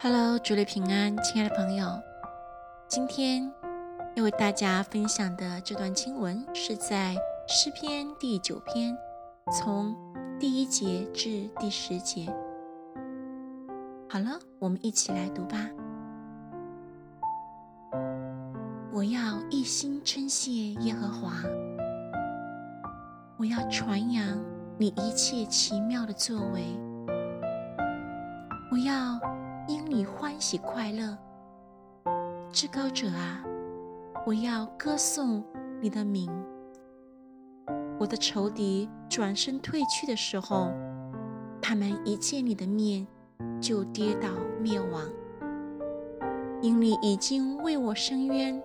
Hello，主内平安，亲爱的朋友，今天要为大家分享的这段经文是在诗篇第九篇，从第一节至第十节。好了，我们一起来读吧。我要一心称谢耶和华，我要传扬你一切奇妙的作为，我要。你欢喜快乐，至高者啊，我要歌颂你的名。我的仇敌转身退去的时候，他们一见你的面就跌倒灭亡。因你已经为我伸冤，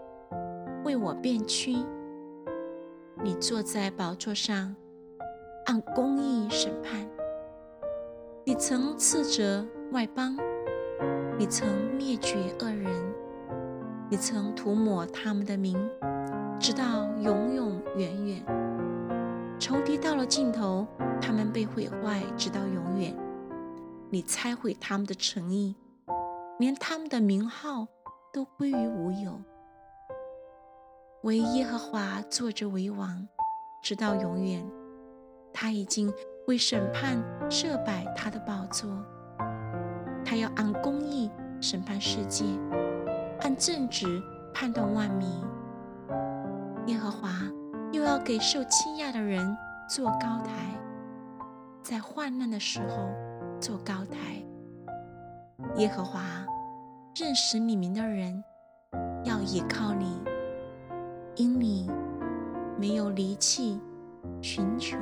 为我辩屈。你坐在宝座上，按公义审判。你曾斥责外邦。你曾灭绝恶人，你曾涂抹他们的名，直到永永远远。仇敌到了尽头，他们被毁坏，直到永远。你拆毁他们的诚意，连他们的名号都归于无有。唯耶和华坐着为王，直到永远。他已经为审判设摆他的宝座。他要按公义审判世界，按正直判断万民。耶和华又要给受欺压的人做高台，在患难的时候做高台。耶和华认识你名的人要倚靠你，因你没有离弃寻求。